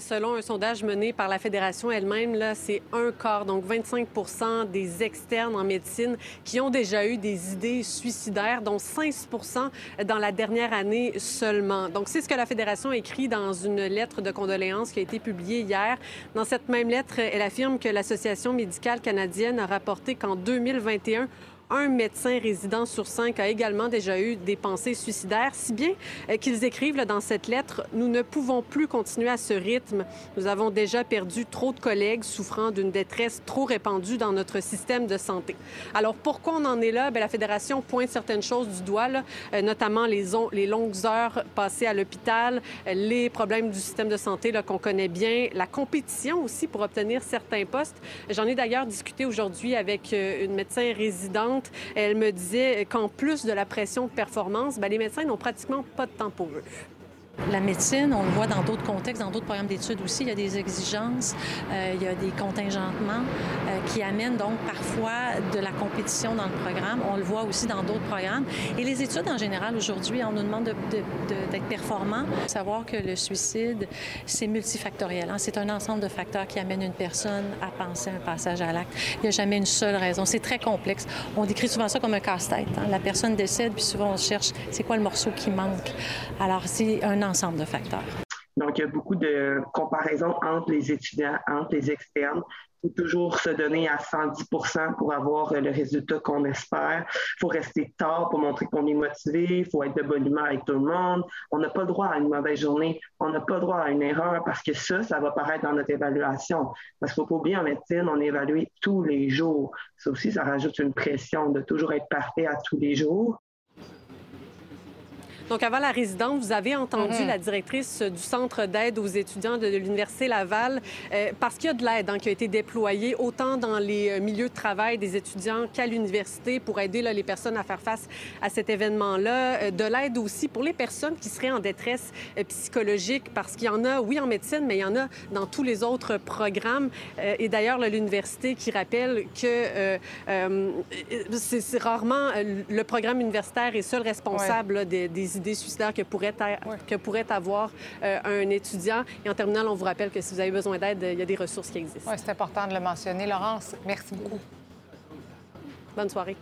Selon un sondage mené par la Fédération elle-même, c'est un quart, donc 25 des externes en médecine qui ont déjà eu des idées suicidaires, dont 5 dans la dernière année seulement. Donc, c'est ce que la Fédération écrit dans une lettre de condoléances qui a été publiée hier. Dans cette même lettre, elle affirme que l'Association médicale canadienne a rapporté qu'en 2021, un médecin résident sur cinq a également déjà eu des pensées suicidaires, si bien euh, qu'ils écrivent dans cette lettre Nous ne pouvons plus continuer à ce rythme. Nous avons déjà perdu trop de collègues souffrant d'une détresse trop répandue dans notre système de santé. Alors pourquoi on en est là? Bien, La Fédération pointe certaines choses du doigt, euh, notamment les, longues heures passées à l'hôpital, euh, les problèmes du système de santé qu'on connaît bien, la compétition aussi pour obtenir certains postes. J'en ai d'ailleurs discuté aujourd'hui avec une médecin résidente elle me disait qu'en plus de la pression de performance, ben, les médecins n'ont pratiquement pas de temps pour eux. La médecine, on le voit dans d'autres contextes, dans d'autres programmes d'études aussi, il y a des exigences, euh, il y a des contingentements euh, qui amènent donc parfois de la compétition dans le programme. On le voit aussi dans d'autres programmes. Et les études en général aujourd'hui, on nous demande d'être performants. Savoir que le suicide, c'est multifactoriel. Hein. C'est un ensemble de facteurs qui amènent une personne à penser un passage à l'acte. Il n'y a jamais une seule raison. C'est très complexe. On décrit souvent ça comme un casse-tête. Hein. La personne décède, puis souvent on cherche c'est quoi le morceau qui manque. Alors c'est un ensemble de facteurs. Donc, il y a beaucoup de comparaisons entre les étudiants, entre les externes. Il faut toujours se donner à 110% pour avoir le résultat qu'on espère. Il faut rester tard pour montrer qu'on est motivé. Il faut être de bonne humeur avec tout le monde. On n'a pas le droit à une mauvaise journée. On n'a pas le droit à une erreur parce que ça, ça va paraître dans notre évaluation. Parce qu'il faut pas oublier, en médecine, on évalue tous les jours. Ça aussi, ça rajoute une pression de toujours être parfait à tous les jours. Donc, avant la résidence, vous avez entendu mhm. la directrice du Centre d'aide aux étudiants de l'Université Laval, euh, parce qu'il y a de l'aide hein, qui a été déployée autant dans les euh, milieux de travail des étudiants qu'à l'université pour aider les personnes à faire face à cet événement-là. Euh, de l'aide aussi pour les personnes qui seraient en détresse psychologique, parce qu'il y en a, oui, en médecine, mais il y en a dans tous les autres programmes. et d'ailleurs, l'université qui rappelle que c'est rarement le programme universitaire est seul responsable des, des idées suicidaires que pourrait, que pourrait avoir euh, un étudiant. Et en terminale, on vous rappelle que si vous avez besoin d'aide, il y a des ressources qui existent. Oui, c'est important de le mentionner. Laurence, merci beaucoup. Bonne soirée.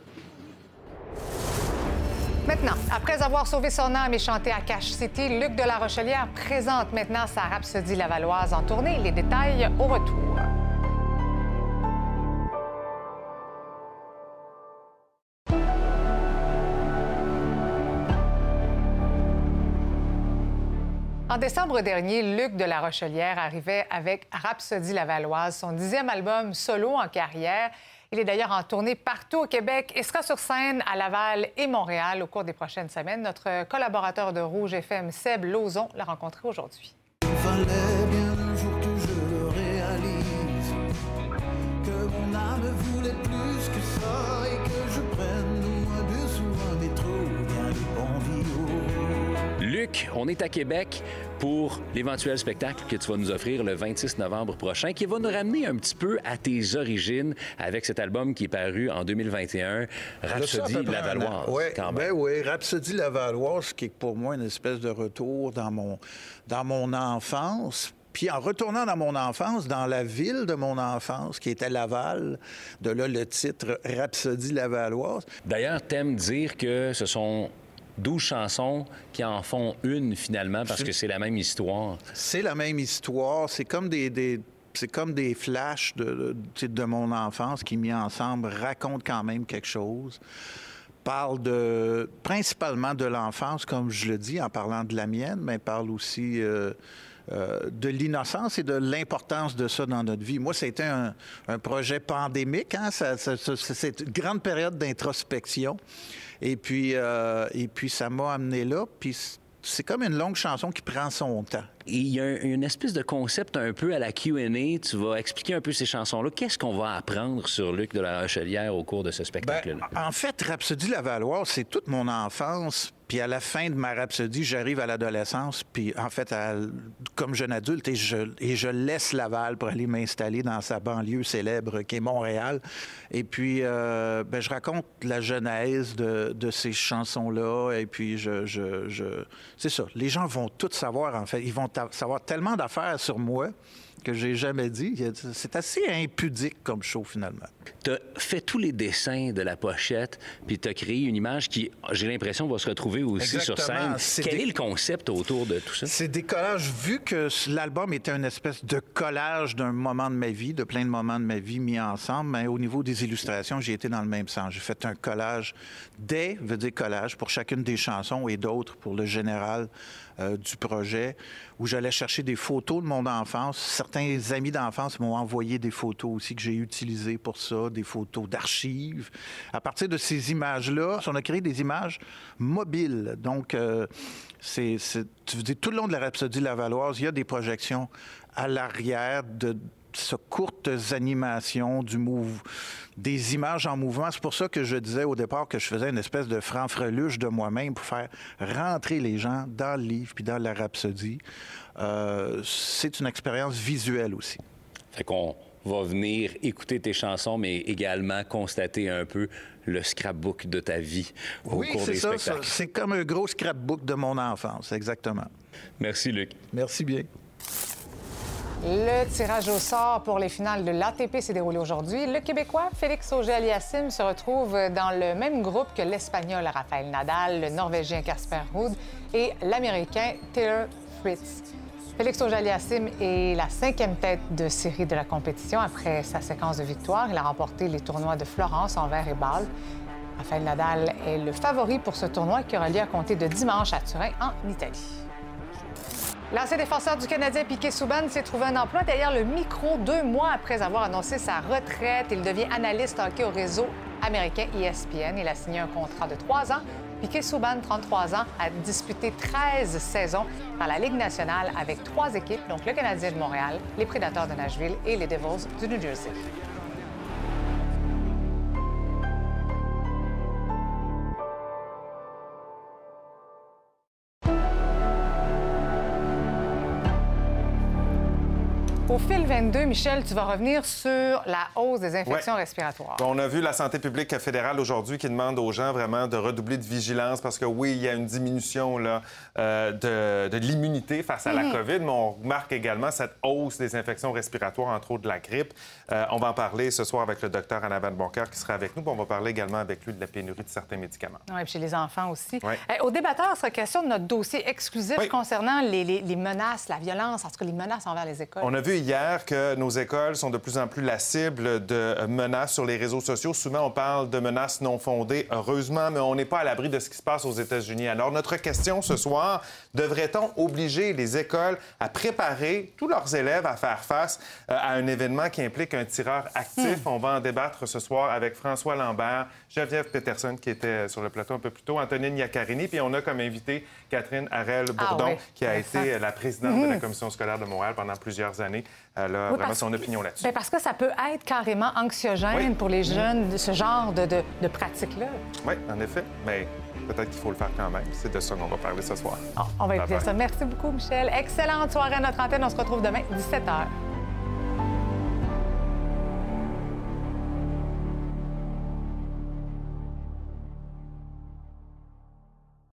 Maintenant, après avoir sauvé son âme et chanté à Cash City, Luc de la Rochelière présente maintenant sa rhapsodie lavalloise en tournée. Les détails au retour. En décembre dernier, Luc de la Rochelière arrivait avec Rhapsodie Lavalloise, son dixième album solo en carrière. Il est d'ailleurs en tournée partout au Québec et sera sur scène à Laval et Montréal au cours des prochaines semaines. Notre collaborateur de Rouge FM, Seb Lozon, l'a rencontré aujourd'hui. Luc, on est à Québec pour l'éventuel spectacle que tu vas nous offrir le 26 novembre prochain, qui va nous ramener un petit peu à tes origines avec cet album qui est paru en 2021, Rhapsody Lavalloise. Oui, ben oui, Rhapsody Lavalloise, qui est pour moi une espèce de retour dans mon, dans mon enfance. Puis en retournant dans mon enfance, dans la ville de mon enfance, qui était Laval, de là le titre Rhapsody Lavalloise. D'ailleurs, t'aimes dire que ce sont 12 chansons qui en font une finalement parce que c'est la même histoire. C'est la même histoire. C'est comme des, c'est comme des flashs de, de, mon enfance qui, mis ensemble, racontent quand même quelque chose. Parle de, principalement de l'enfance, comme je le dis, en parlant de la mienne, mais parle aussi euh, euh, de l'innocence et de l'importance de ça dans notre vie. Moi, c'était un, un projet pandémique. Hein? c'est une grande période d'introspection. Et puis, euh, et puis ça m'a amené là. Puis c'est comme une longue chanson qui prend son temps. il y a une espèce de concept un peu à la Q&A. Tu vas expliquer un peu ces chansons-là. Qu'est-ce qu'on va apprendre sur Luc de la Rochelière au cours de ce spectacle-là? Ben, en fait, Rhapsody Lavalloise, c'est toute mon enfance puis à la fin de ma rhapsodie, j'arrive à l'adolescence, puis en fait, comme jeune adulte, et je, laisse Laval pour aller m'installer dans sa banlieue célèbre qui est Montréal. Et puis, euh, ben, je raconte la genèse de, ces chansons-là, et puis je... c'est ça. Les gens vont tout savoir, en fait. Ils vont savoir tellement d'affaires sur moi que j'ai jamais dit. C'est assez impudique comme show, finalement. Tu as fait tous les dessins de la pochette, puis tu as créé une image qui, j'ai l'impression, va se retrouver aussi sur scène. Quel est le concept autour de tout ça? C'est des collages. Vu que l'album était une espèce de collage d'un moment de ma vie, de plein de moments de ma vie mis ensemble, mais au niveau des illustrations, j'ai été dans le même sens. J'ai fait un collage des, veut dire collage, pour chacune des chansons et d'autres pour le général euh, du projet, où j'allais chercher des photos de mon enfance. Certains amis d'enfance m'ont envoyé des photos aussi que j'ai utilisées pour ça, des photos d'archives. À partir de ces images-là, on a créé des images mobiles. Donc, euh, c'est, tu tout le long de la Rhapsodie Lavalloise, il y a des projections à l'arrière de ces courtes animations, du move, des images en mouvement. C'est pour ça que je disais au départ que je faisais une espèce de franc-freluche de moi-même pour faire rentrer les gens dans le livre puis dans la rhapsodie. Euh, c'est une expérience visuelle aussi. Fait qu'on va venir écouter tes chansons, mais également constater un peu le scrapbook de ta vie au oui, cours des ça, spectacles. C'est comme un gros scrapbook de mon enfance, exactement. Merci, Luc. Merci bien. Le tirage au sort pour les finales de l'ATP s'est déroulé aujourd'hui. Le Québécois Félix Auger-Aliassime se retrouve dans le même groupe que l'Espagnol Rafael Nadal, le Norvégien Casper Ruud et l'Américain Taylor Fritz. Félix Auger-Aliassime est la cinquième tête de série de la compétition après sa séquence de victoires. Il a remporté les tournois de Florence, Anvers et Bâle. Rafael Nadal est le favori pour ce tournoi qui aura lieu à compter de dimanche à Turin, en Italie. L'ancien défenseur du Canadien, Piquet Souban, s'est trouvé un emploi derrière le micro deux mois après avoir annoncé sa retraite. Il devient analyste hockey au réseau américain ESPN. Il a signé un contrat de trois ans. Piquet Souban, 33 ans, a disputé 13 saisons dans la Ligue nationale avec trois équipes, donc le Canadien de Montréal, les Prédateurs de Nashville et les Devils du New Jersey. Au fil 22, Michel, tu vas revenir sur la hausse des infections respiratoires. On a vu la santé publique fédérale aujourd'hui qui demande aux gens vraiment de redoubler de vigilance parce que oui, il y a une diminution là, euh, de, l'immunité face à la Mhm. COVID, mais on remarque également cette hausse des infections respiratoires, entre autres de la grippe. Euh, on va en parler ce soir avec le docteur Annabelle Boncoeur qui sera avec nous. Puis on va parler également avec lui de la pénurie de certains médicaments. Oui, puis chez les enfants aussi. Ouais. Eh, au débatteur, il sera question de notre dossier exclusif concernant les, les- les menaces, la violence, en tout cas les menaces envers les écoles. On a vu hier que nos écoles sont de plus en plus la cible de menaces sur les réseaux sociaux. Souvent, on parle de menaces non fondées, heureusement, mais on n'est pas à l'abri de ce qui se passe aux États-Unis. Alors, notre question ce soir, devrait-on obliger les écoles à préparer tous leurs élèves à faire face euh, à un événement qui implique un tireur actif? On va en débattre ce soir avec François Lambert, Geneviève Peterson, qui était sur le plateau un peu plus tôt, Antonine Iaccarini, puis on a comme invité Catherine Harel-Bourdon, Ah oui, qui a été la présidente de la Mhm. Commission scolaire de Montréal pendant plusieurs années. Elle a Oui, vraiment son opinion là-dessus. Ben, parce que ça peut être carrément anxiogène Oui. pour les jeunes, de ce genre de, de, de pratique-là. Oui, en effet, mais peut-être qu'il faut le faire quand même. C'est de ça qu'on va parler ce soir. On va écouter ça. Merci beaucoup, Michel. Excellente soirée à notre antenne. On se retrouve demain, 17h.